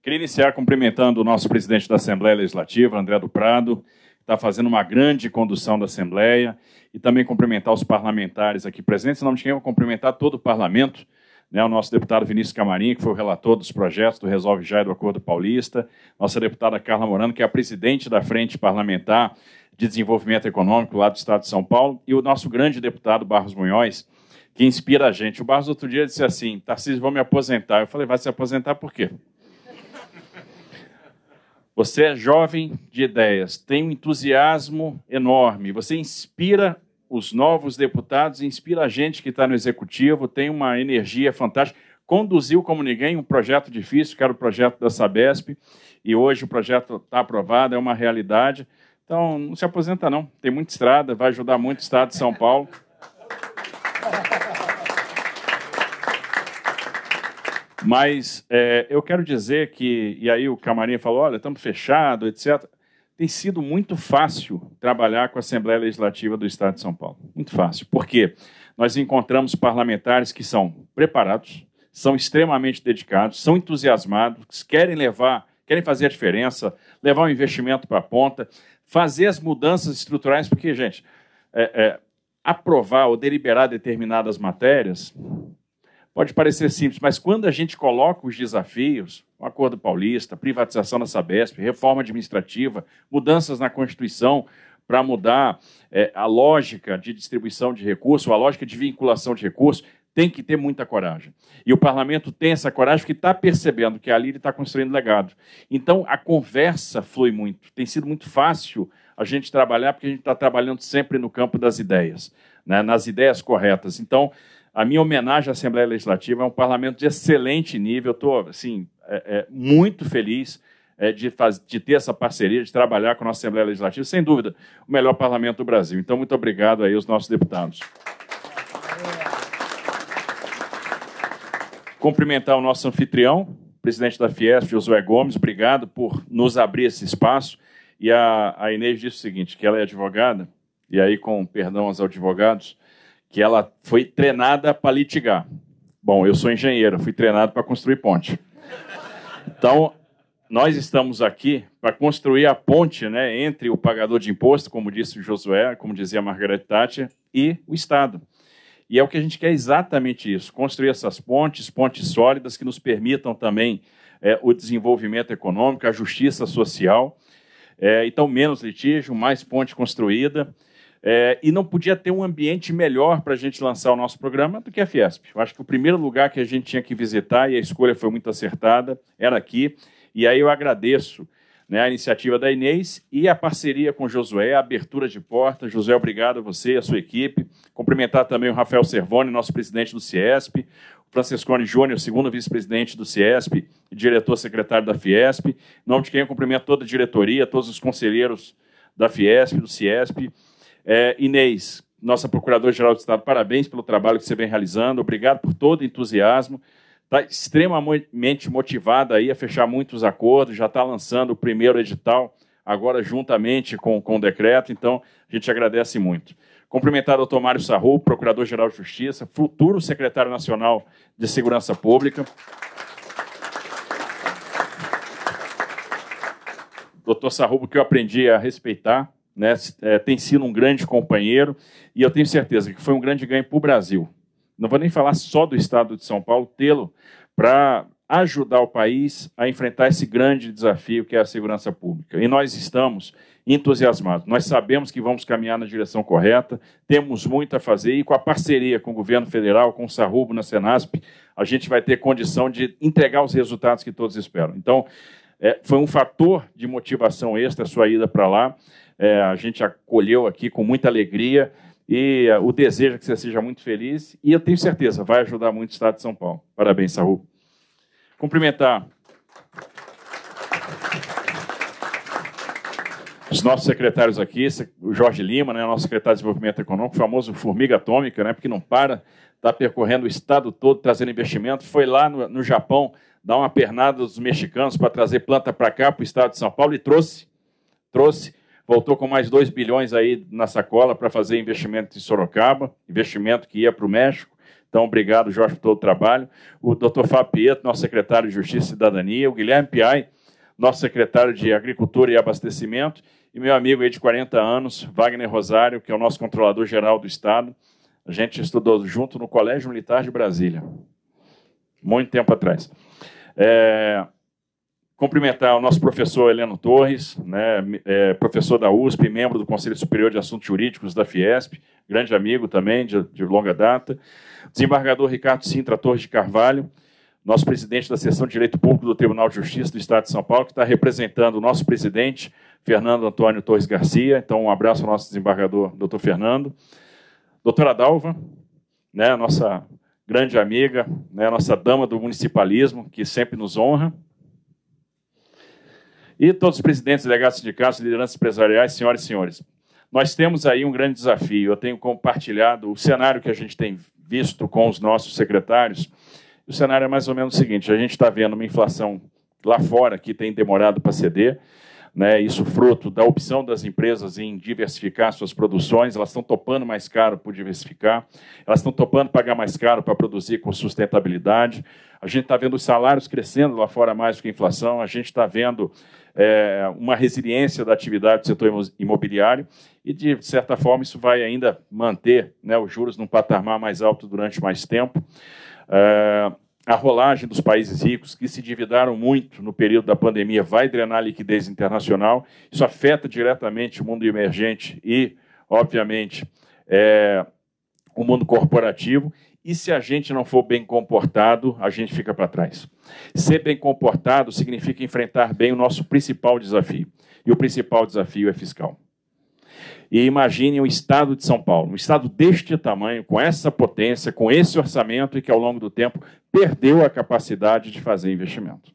Queria iniciar cumprimentando o nosso presidente da Assembleia Legislativa, André do Prado, que está fazendo uma grande condução da Assembleia, e também cumprimentar os parlamentares aqui presentes. Não tinha que cumprimentar todo o parlamento, né, o nosso deputado Vinícius Camarim, que foi o relator dos projetos do Resolve Já e do Acordo Paulista, nossa deputada Carla Morano, que é a presidente da Frente Parlamentar de Desenvolvimento Econômico lá do Estado de São Paulo, e o nosso grande deputado Barros Munhoz, que inspira a gente. O Barros outro dia disse assim, Tarcísio, vou me aposentar. Eu falei, vai se aposentar por quê? Você é jovem de ideias, tem um entusiasmo enorme, você inspira os novos deputados, inspira a gente que está no executivo, tem uma energia fantástica. Conduziu como ninguém um projeto difícil, que era o projeto da Sabesp, e hoje o projeto está aprovado, é uma realidade. Então, não se aposenta, não. Tem muita estrada, vai ajudar muito o Estado de São Paulo. Mas é, eu quero dizer que, e aí o Camarim falou, olha, estamos fechados, etc. Tem sido muito fácil trabalhar com a Assembleia Legislativa do Estado de São Paulo. Muito fácil. Por quê? Nós encontramos parlamentares que são preparados, são extremamente dedicados, são entusiasmados, querem levar, querem fazer a diferença, levar o investimento para a ponta, fazer as mudanças estruturais, porque, gente, é, é, aprovar ou deliberar determinadas matérias Pode parecer simples, mas quando a gente coloca os desafios, o Acordo Paulista, privatização da Sabesp, reforma administrativa, mudanças na Constituição para mudar é, a lógica de distribuição de recursos, a lógica de vinculação de recursos, tem que ter muita coragem. E o parlamento tem essa coragem porque está percebendo que ali ele está construindo legado. Então, a conversa flui muito. Tem sido muito fácil a gente trabalhar, porque a gente está trabalhando sempre no campo das ideias, né, nas ideias corretas. Então, a minha homenagem à Assembleia Legislativa é um parlamento de excelente nível. Estou assim, é, é, muito feliz é, de, faz, de, ter essa parceria, de trabalhar com a nossa Assembleia Legislativa. Sem dúvida, o melhor parlamento do Brasil. Então, muito obrigado aí aos nossos deputados. Cumprimentar o nosso anfitrião, presidente da Fiesp, Josué Gomes. Obrigado por nos abrir esse espaço. E a, a Inês disse o seguinte, que ela é advogada, e aí, com perdão aos advogados, que ela foi treinada para litigar. Bom, eu sou engenheiro, fui treinado para construir ponte. Então, nós estamos aqui para construir a ponte né, entre o pagador de imposto, como disse o Josué, como dizia a Margaret Thatcher, e o Estado. E é o que a gente quer exatamente isso: construir essas pontes, pontes sólidas que nos permitam também é, o desenvolvimento econômico, a justiça social. É, então, menos litígio, mais ponte construída é, e não podia ter um ambiente melhor para a gente lançar o nosso programa do que a Fiesp. Eu acho que o primeiro lugar que a gente tinha que visitar, e a escolha foi muito acertada, era aqui. E aí eu agradeço né, a iniciativa da Inês e a parceria com Josué, a abertura de porta. José, obrigado a você e a sua equipe. Cumprimentar também o Rafael Servoni, nosso presidente do Ciesp, o Franciscone Júnior, segundo vice-presidente do Ciesp e diretor-secretário da Fiesp. Em nome de quem eu cumprimento toda a diretoria, todos os conselheiros da Fiesp, do Ciesp é, Inês, nossa Procuradora-Geral do Estado, parabéns pelo trabalho que você vem realizando, obrigado por todo o entusiasmo. Está extremamente motivada aí a fechar muitos acordos, já está lançando o primeiro edital, agora juntamente com, com o decreto, então a gente agradece muito. Cumprimentar o doutor Mário Sarru, Procurador-Geral de Justiça, futuro Secretário Nacional de Segurança Pública. Doutor Sarrubo, que eu aprendi a respeitar, né, é, tem sido um grande companheiro e eu tenho certeza que foi um grande ganho para o Brasil. Não vou nem falar só do Estado de São Paulo, tê-lo para ajudar o país a enfrentar esse grande desafio que é a segurança pública. E nós estamos entusiasmados. Nós sabemos que vamos caminhar na direção correta, temos muito a fazer e com a parceria com o governo federal, com o Sarrubo na Senasp, a gente vai ter condição de entregar os resultados que todos esperam. Então, é, foi um fator de motivação extra a sua ida para lá é, a gente acolheu aqui com muita alegria e é, o desejo é que você seja muito feliz e eu tenho certeza, vai ajudar muito o Estado de São Paulo. Parabéns, Saúl. Cumprimentar os nossos secretários aqui, o Jorge Lima, né, nosso secretário de Desenvolvimento Econômico, famoso formiga atômica, né, porque não para, está percorrendo o estado todo, trazendo investimento, foi lá no, no Japão dar uma pernada dos mexicanos para trazer planta para cá, para o estado de São Paulo, e trouxe, trouxe voltou com mais 2 bilhões aí na sacola para fazer investimento em Sorocaba, investimento que ia para o México. Então, obrigado, Jorge, por todo o trabalho. O doutor Fábio Pietro, nosso secretário de Justiça e Cidadania. O Guilherme Piai, nosso secretário de Agricultura e Abastecimento. E meu amigo aí de 40 anos, Wagner Rosário, que é o nosso controlador geral do Estado. A gente estudou junto no Colégio Militar de Brasília, muito tempo atrás. É, cumprimentar o nosso professor Heleno Torres, né, é, professor da USP, membro do Conselho Superior de Assuntos Jurídicos da Fiesp, grande amigo também, de, de longa data. Desembargador Ricardo Sintra Torres de Carvalho, nosso presidente da Seção de Direito Público do Tribunal de Justiça do Estado de São Paulo, que está representando o nosso presidente, Fernando Antônio Torres Garcia. Então, um abraço ao nosso desembargador, doutor Fernando. Doutora Dalva, né, nossa grande amiga, né, nossa dama do municipalismo, que sempre nos honra. E todos os presidentes, delegados sindicatos, lideranças empresariais, senhoras e senhores. Nós temos aí um grande desafio. Eu tenho compartilhado o cenário que a gente tem visto com os nossos secretários. O cenário é mais ou menos o seguinte: a gente está vendo uma inflação lá fora que tem demorado para ceder né, isso fruto da opção das empresas em diversificar suas produções, elas estão topando mais caro por diversificar, elas estão topando pagar mais caro para produzir com sustentabilidade. A gente está vendo os salários crescendo lá fora mais do que a inflação, a gente está vendo é, uma resiliência da atividade do setor imobiliário e, de certa forma, isso vai ainda manter né, os juros num patamar mais alto durante mais tempo. É, a rolagem dos países ricos, que se endividaram muito no período da pandemia, vai drenar a liquidez internacional. Isso afeta diretamente o mundo emergente e, obviamente, é, o mundo corporativo. E se a gente não for bem comportado, a gente fica para trás. Ser bem comportado significa enfrentar bem o nosso principal desafio. E o principal desafio é fiscal. E imagine o estado de São Paulo, um estado deste tamanho, com essa potência, com esse orçamento e que ao longo do tempo perdeu a capacidade de fazer investimento.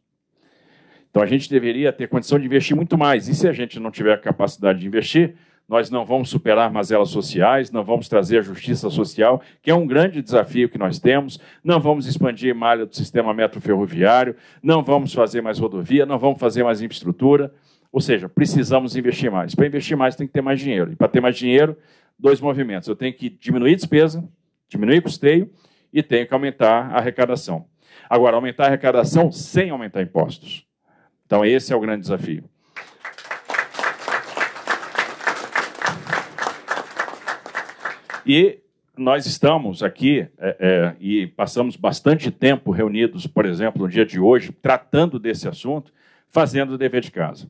Então a gente deveria ter condição de investir muito mais. E se a gente não tiver a capacidade de investir, nós não vamos superar mazelas sociais, não vamos trazer a justiça social, que é um grande desafio que nós temos, não vamos expandir malha do sistema metroferroviário, não vamos fazer mais rodovia, não vamos fazer mais infraestrutura. Ou seja, precisamos investir mais. Para investir mais, tem que ter mais dinheiro. E para ter mais dinheiro, dois movimentos. Eu tenho que diminuir despesa, diminuir custeio e tenho que aumentar a arrecadação. Agora, aumentar a arrecadação sem aumentar impostos. Então, esse é o grande desafio. E nós estamos aqui é, é, e passamos bastante tempo reunidos, por exemplo, no dia de hoje, tratando desse assunto, fazendo o dever de casa.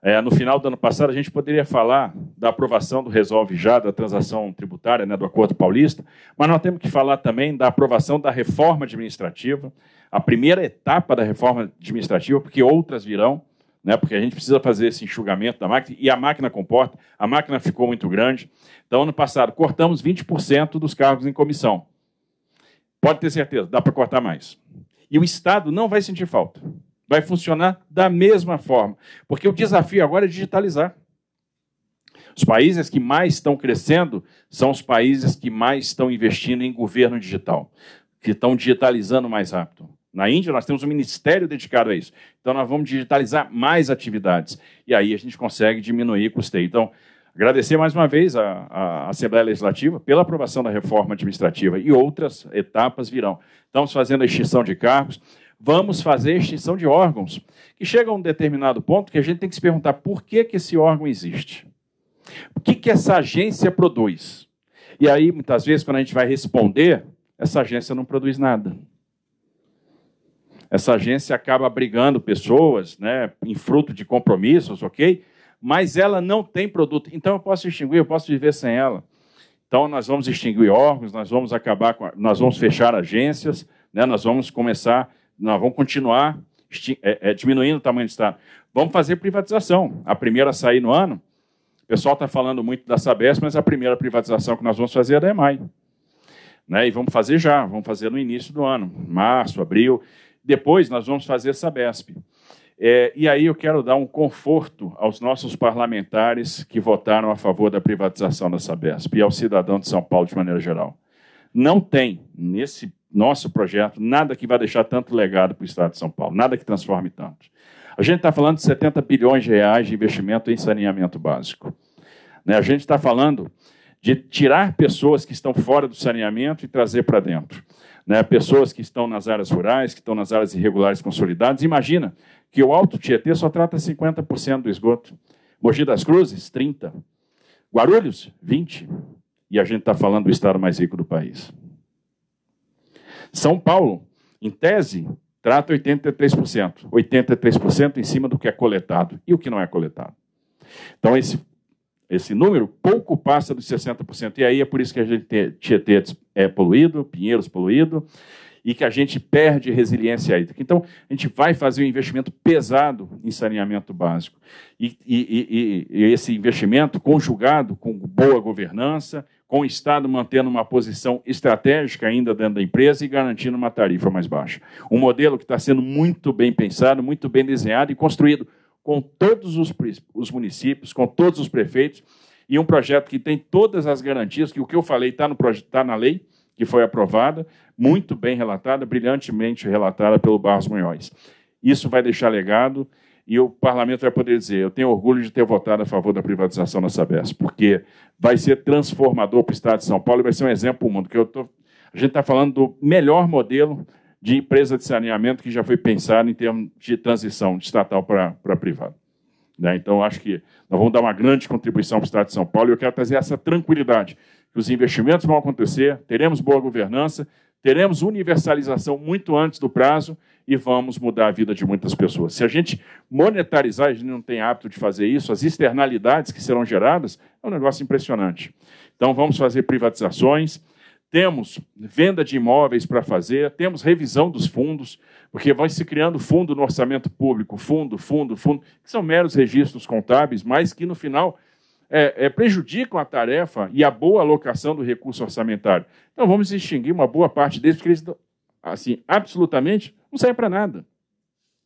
É, no final do ano passado, a gente poderia falar da aprovação do Resolve Já, da transação tributária, né, do Acordo Paulista, mas nós temos que falar também da aprovação da reforma administrativa, a primeira etapa da reforma administrativa, porque outras virão, né, porque a gente precisa fazer esse enxugamento da máquina, e a máquina comporta, a máquina ficou muito grande. Então, ano passado, cortamos 20% dos cargos em comissão. Pode ter certeza, dá para cortar mais. E o Estado não vai sentir falta vai funcionar da mesma forma, porque o desafio agora é digitalizar. Os países que mais estão crescendo são os países que mais estão investindo em governo digital, que estão digitalizando mais rápido. Na Índia, nós temos um ministério dedicado a isso. Então, nós vamos digitalizar mais atividades. E aí a gente consegue diminuir o custeio. Então, agradecer mais uma vez à, Assembleia Legislativa pela aprovação da reforma administrativa e outras etapas virão. Estamos fazendo a extinção de cargos vamos fazer extinção de órgãos, que chega a um determinado ponto que a gente tem que se perguntar por que, que esse órgão existe. O que, que essa agência produz? E aí, muitas vezes, quando a gente vai responder, essa agência não produz nada. Essa agência acaba abrigando pessoas, né, em fruto de compromissos, ok? Mas ela não tem produto. Então eu posso extinguir, eu posso viver sem ela. Então nós vamos extinguir órgãos, nós vamos acabar com, nós vamos fechar agências, né, nós vamos começar nós vamos continuar é, é, diminuindo o tamanho do Estado. Vamos fazer privatização. A primeira a sair no ano, o pessoal está falando muito da Sabesp, mas a primeira privatização que nós vamos fazer é da EMAI. Né? E vamos fazer já, vamos fazer no início do ano, março, abril. Depois nós vamos fazer a Sabesp. É, e aí eu quero dar um conforto aos nossos parlamentares que votaram a favor da privatização da Sabesp e ao cidadão de São Paulo de maneira geral. Não tem, nesse nosso projeto, nada que vai deixar tanto legado para o Estado de São Paulo, nada que transforme tanto. A gente está falando de 70 bilhões de reais de investimento em saneamento básico. Né? A gente está falando de tirar pessoas que estão fora do saneamento e trazer para dentro. Né? Pessoas que estão nas áreas rurais, que estão nas áreas irregulares consolidadas. Imagina que o Alto Tietê só trata 50% do esgoto. Mogi das Cruzes, 30%. Guarulhos, 20%. E a gente está falando do estado mais rico do país. São Paulo, em tese, trata 83%. 83% em cima do que é coletado. E o que não é coletado? Então, esse, esse número pouco passa dos 60%. E aí é por isso que a gente Tietê é poluído, Pinheiros poluído, e que a gente perde resiliência hídrica. Então, a gente vai fazer um investimento pesado em saneamento básico. E, e, e, e esse investimento conjugado com boa governança, com o Estado mantendo uma posição estratégica ainda dentro da empresa e garantindo uma tarifa mais baixa. Um modelo que está sendo muito bem pensado, muito bem desenhado e construído com todos os, os municípios, com todos os prefeitos, e um projeto que tem todas as garantias, que o que eu falei está tá na lei, que foi aprovada, muito bem relatada, brilhantemente relatada pelo Barros Munhoz. Isso vai deixar legado e o parlamento vai poder dizer: eu tenho orgulho de ter votado a favor da privatização da Sabesp, porque vai ser transformador para o Estado de São Paulo e vai ser um exemplo para o mundo. Que eu tô, a gente está falando do melhor modelo de empresa de saneamento que já foi pensado em termos de transição de estatal para, para privado. Né? Então, acho que nós vamos dar uma grande contribuição para o Estado de São Paulo e eu quero trazer essa tranquilidade, que os investimentos vão acontecer, teremos boa governança, teremos universalização muito antes do prazo e vamos mudar a vida de muitas pessoas. Se a gente monetarizar, a gente não tem hábito de fazer isso, as externalidades que serão geradas é um negócio impressionante. Então, vamos fazer privatizações, temos venda de imóveis para fazer, temos revisão dos fundos, porque vai se criando fundo no orçamento público, fundo, fundo, fundo, que são meros registros contábeis, mas que no final é, é, prejudicam a tarefa e a boa alocação do recurso orçamentário. Então vamos extinguir uma boa parte deles, porque eles, assim, absolutamente não servem para nada.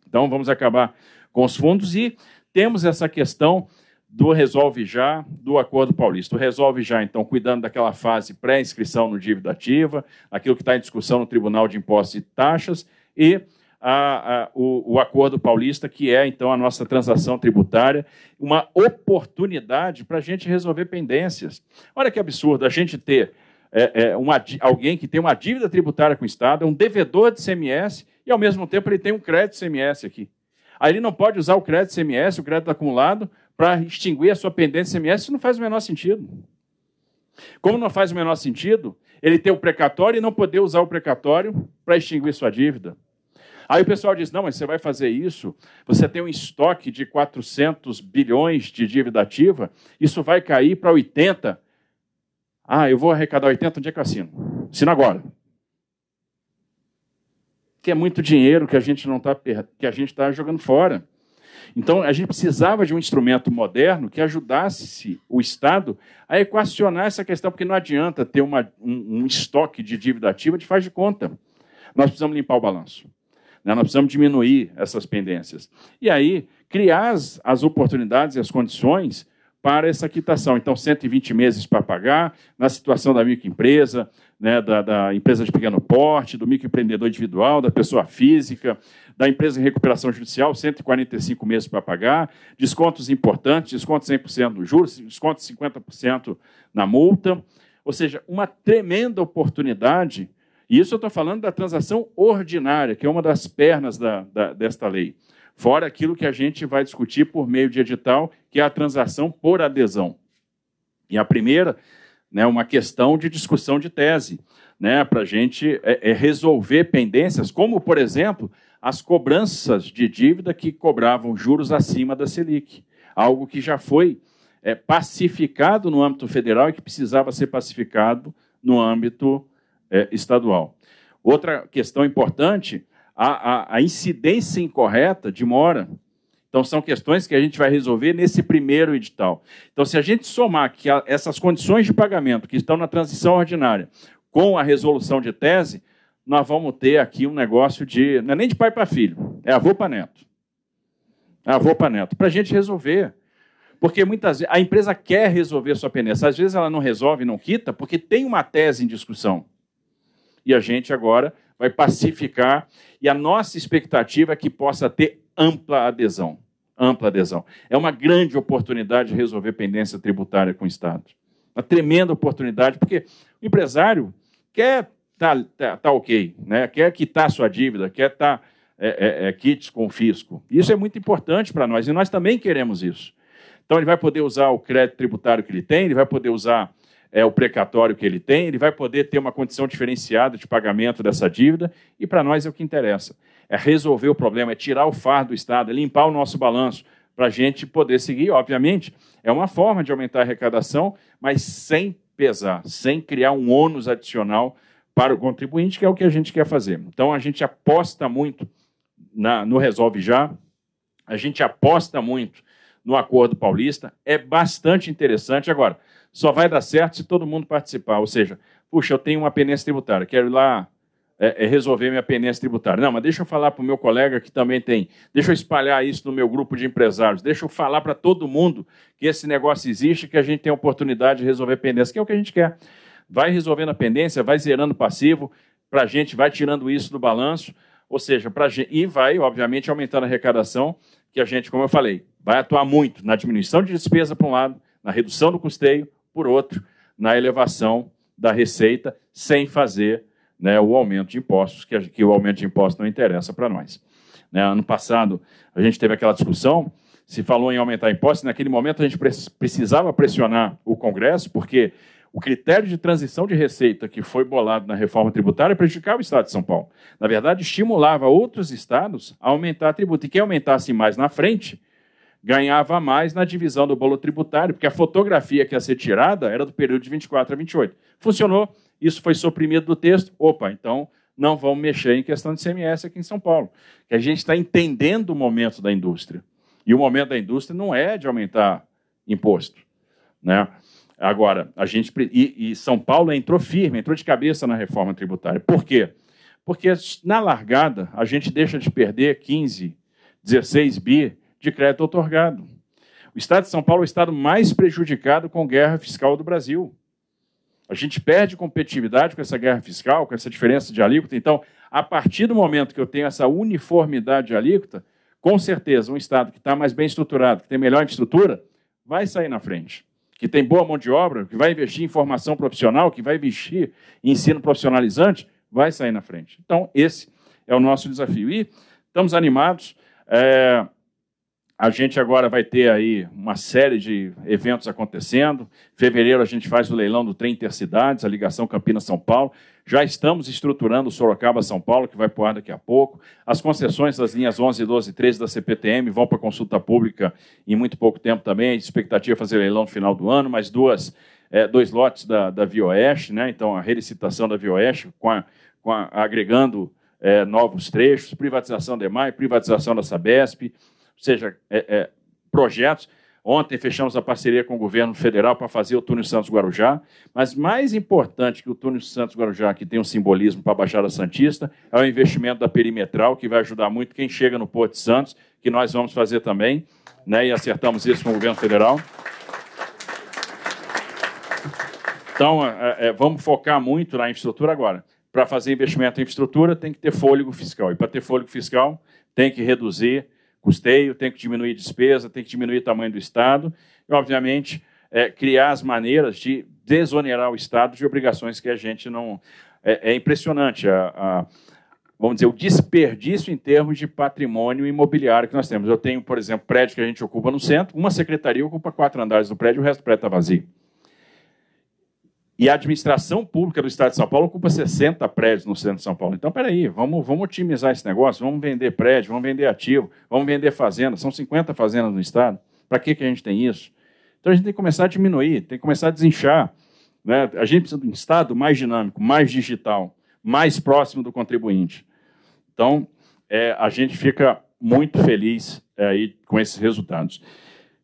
Então vamos acabar com os fundos e temos essa questão do Resolve Já, do Acordo Paulista. O Resolve Já, então, cuidando daquela fase pré-inscrição no dívida ativa, aquilo que está em discussão no Tribunal de Impostos e Taxas, e a, a, o, o, Acordo Paulista, que é, então, a nossa transação tributária, uma oportunidade para a gente resolver pendências. Olha que absurdo a gente ter é, é, uma, alguém que tem uma dívida tributária com o Estado, é um devedor de CMS, e, ao mesmo tempo, ele tem um crédito CMS aqui. Aí ele não pode usar o crédito CMS, o crédito acumulado, para extinguir a sua pendência CMS, isso não faz o menor sentido. Como não faz o menor sentido ele ter o precatório e não poder usar o precatório para extinguir sua dívida? Aí o pessoal diz: não, mas você vai fazer isso, você tem um estoque de 400 bilhões de dívida ativa, isso vai cair para 80. Ah, eu vou arrecadar 80, onde é que eu assino? Assino agora. Que é muito dinheiro que a gente não está que a gente está jogando fora. Então, a gente precisava de um instrumento moderno que ajudasse o Estado a equacionar essa questão, porque não adianta ter uma, um, um estoque de dívida ativa de faz de conta. Nós precisamos limpar o balanço. Né? Nós precisamos diminuir essas pendências. E aí, criar as, as oportunidades e as condições para essa quitação. Então, 120 meses para pagar, na situação da microempresa, né, da, da, empresa de pequeno porte, do microempreendedor individual, da pessoa física, da empresa em recuperação judicial, 145 meses para pagar, descontos importantes, desconto 100% dos juros, desconto 50% na multa. Ou seja, uma tremenda oportunidade e isso eu estou falando da transação ordinária, que é uma das pernas da, da, desta lei. Fora aquilo que a gente vai discutir por meio de edital, que é a transação por adesão. E a primeira, né, uma questão de discussão de tese, né, para a gente é, é resolver pendências, como, por exemplo, as cobranças de dívida que cobravam juros acima da Selic, algo que já foi é, pacificado no âmbito federal e que precisava ser pacificado no âmbito é, estadual. Outra questão importante, a, a, a incidência incorreta de mora. Então, são questões que a gente vai resolver nesse primeiro edital. Então, se a gente somar que a, essas condições de pagamento que estão na transição ordinária com a resolução de tese, nós vamos ter aqui um negócio de. Não é nem de pai para filho, é avô para neto. É avô para neto. Para a gente resolver. Porque muitas vezes a empresa quer resolver sua pendência. Às vezes ela não resolve, não quita, porque tem uma tese em discussão e a gente agora vai pacificar. E a nossa expectativa é que possa ter ampla adesão. Ampla adesão. É uma grande oportunidade de resolver pendência tributária com o Estado. Uma tremenda oportunidade, porque o empresário quer estar tá, tá, tá ok, né? quer quitar sua dívida, quer estar tá, é, é, é, kits com fisco. Isso é muito importante para nós, e nós também queremos isso. Então, ele vai poder usar o crédito tributário que ele tem, ele vai poder usar é, o precatório que ele tem, ele vai poder ter uma condição diferenciada de pagamento dessa dívida, e para nós é o que interessa. É resolver o problema, é tirar o fardo do Estado, é limpar o nosso balanço, para a gente poder seguir. Obviamente, é uma forma de aumentar a arrecadação, mas sem pesar, sem criar um ônus adicional para o contribuinte, que é o que a gente quer fazer. Então, a gente aposta muito na, no Resolve Já, a gente aposta muito no Acordo Paulista, é bastante interessante. Agora, só vai dar certo se todo mundo participar. Ou seja, puxa, eu tenho uma penência tributária, quero ir lá é, é resolver minha penência tributária. Não, mas deixa eu falar para o meu colega que também tem. Deixa eu espalhar isso no meu grupo de empresários. Deixa eu falar para todo mundo que esse negócio existe, que a gente tem a oportunidade de resolver pendência, que é o que a gente quer. Vai resolvendo a pendência, vai zerando o passivo, para a gente, vai tirando isso do balanço, ou seja, gente, e vai, obviamente, aumentando a arrecadação, que a gente, como eu falei, vai atuar muito na diminuição de despesa, por um lado, na redução do custeio, por outro, na elevação da receita, sem fazer né, o aumento de impostos, que, que o aumento de impostos não interessa para nós. Né, ano passado, a gente teve aquela discussão, se falou em aumentar impostos, naquele momento a gente precisava pressionar o Congresso, porque o critério de transição de receita que foi bolado na reforma tributária prejudicava o Estado de São Paulo. Na verdade, estimulava outros estados a aumentar a tributa. E quem aumentasse mais na frente ganhava mais na divisão do bolo tributário, porque a fotografia que ia ser tirada era do período de 24 a 28. Funcionou, isso foi suprimido do texto. Opa, então não vamos mexer em questão de CMS aqui em São Paulo. Que a gente está entendendo o momento da indústria. E o momento da indústria não é de aumentar imposto. Né? Agora, a gente. E, e São Paulo entrou firme, entrou de cabeça na reforma tributária. Por quê? Porque na largada a gente deixa de perder 15, 16 bi de crédito otorgado. O Estado de São Paulo é o estado mais prejudicado com guerra fiscal do Brasil. A gente perde competitividade com essa guerra fiscal, com essa diferença de alíquota. Então, a partir do momento que eu tenho essa uniformidade de alíquota, com certeza, um Estado que está mais bem estruturado, que tem melhor infraestrutura, vai sair na frente. Que tem boa mão de obra, que vai investir em formação profissional, que vai investir em ensino profissionalizante, vai sair na frente. Então, esse é o nosso desafio. E estamos animados. É, a gente agora vai ter aí uma série de eventos acontecendo. Em fevereiro a gente faz o leilão do trem Intercidades, a ligação Campinas-São Paulo. Já estamos estruturando o Sorocaba-São Paulo, que vai para ar daqui a pouco. As concessões das linhas 11, 12 e 13 da CPTM vão para consulta pública em muito pouco tempo também. A expectativa é fazer leilão no final do ano, mais duas, é, dois lotes da, da Via Oeste, né? então a relicitação da Via Oeste, com a, com a, agregando é, novos trechos, privatização da EMAI, privatização da Sabesp, seja, é, é, projetos. Ontem fechamos a parceria com o governo federal para fazer o túnel Santos-Guarujá, mas mais importante que o túnel Santos-Guarujá, que tem um simbolismo para a Baixada Santista, é o investimento da perimetral, que vai ajudar muito quem chega no Porto de Santos, que nós vamos fazer também, né, e acertamos isso com o governo federal. Então, é, é, vamos focar muito na infraestrutura agora. Para fazer investimento em infraestrutura, tem que ter fôlego fiscal. E para ter fôlego fiscal, tem que reduzir custeio, tem que diminuir despesa, tem que diminuir o tamanho do Estado e, obviamente, é, criar as maneiras de desonerar o Estado de obrigações que a gente não. É, é impressionante a, a, vamos dizer, o desperdício em termos de patrimônio imobiliário que nós temos. Eu tenho, por exemplo, prédio que a gente ocupa no centro, uma secretaria ocupa quatro andares do prédio, o resto do prédio está vazio. E a administração pública do Estado de São Paulo ocupa 60 prédios no centro de São Paulo. Então, peraí, vamos, vamos otimizar esse negócio, vamos vender prédio, vamos vender ativo, vamos vender fazenda. São 50 fazendas no Estado. Para que, que a gente tem isso? Então, a gente tem que começar a diminuir, tem que começar a desinchar. Né? A gente precisa de um Estado mais dinâmico, mais digital, mais próximo do contribuinte. Então, é, a gente fica muito feliz é, aí com esses resultados.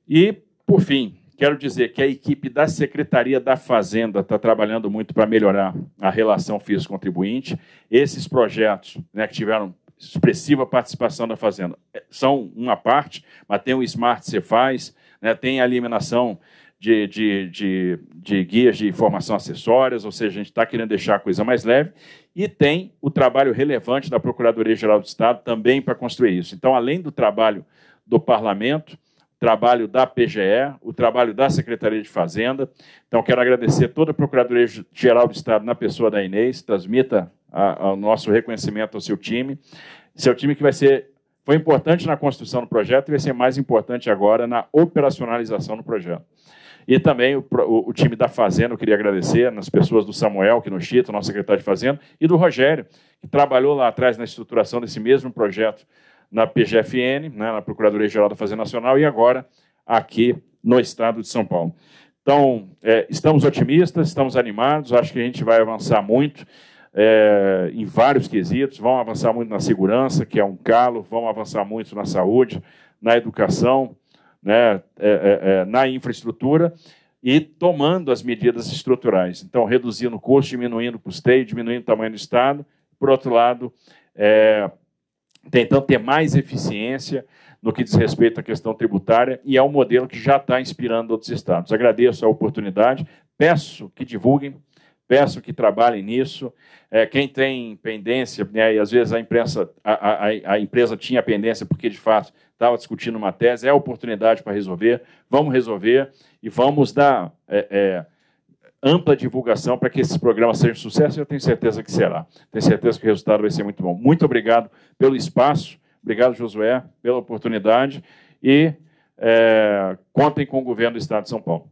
E, por fim, Quero dizer que a equipe da Secretaria da Fazenda está trabalhando muito para melhorar a relação fisco-contribuinte. Esses projetos né, que tiveram expressiva participação da Fazenda é, são uma parte, mas tem o Smart Cefaz, né, tem a eliminação de, de, de, de, guias de informação acessórias, ou seja, a gente está querendo deixar a coisa mais leve, e tem o trabalho relevante da Procuradoria-Geral do Estado também para construir isso. Então, além do trabalho do parlamento, trabalho da PGE, o trabalho da Secretaria de Fazenda. Então, quero agradecer toda a Procuradoria-Geral do Estado, na pessoa da Inês, transmita o nosso reconhecimento ao seu time. Seu time que vai ser, foi importante na construção do projeto e vai ser mais importante agora na operacionalização do projeto. E também o, o, o, time da Fazenda, eu queria agradecer, nas pessoas do Samuel, que nos cita, nosso secretário de Fazenda, e do Rogério, que trabalhou lá atrás na estruturação desse mesmo projeto na PGFN, né, na Procuradoria-Geral da Fazenda Nacional, e agora aqui no estado de São Paulo. Então, é, estamos otimistas, estamos animados, acho que a gente vai avançar muito é, em vários quesitos, vamos avançar muito na segurança, que é um calo, vamos avançar muito na saúde, na educação, né, é, é, é na infraestrutura e tomando as medidas estruturais. Então, reduzindo o custo, diminuindo o custeio, diminuindo o tamanho do Estado. Por outro lado, é, tentando ter mais eficiência no que diz respeito à questão tributária, e é um modelo que já está inspirando outros estados. Agradeço a oportunidade, peço que divulguem, peço que trabalhem nisso. É, quem tem pendência, né, e às vezes a, imprensa, a, a, a empresa tinha pendência porque, de fato, estava discutindo uma tese, é oportunidade para resolver, vamos resolver e vamos dar é, é, ampla divulgação para que esse programa seja um sucesso, e eu tenho certeza que será. Tenho certeza que o resultado vai ser muito bom. Muito obrigado pelo espaço, obrigado, Josué, pela oportunidade, e é, contem com o governo do Estado de São Paulo.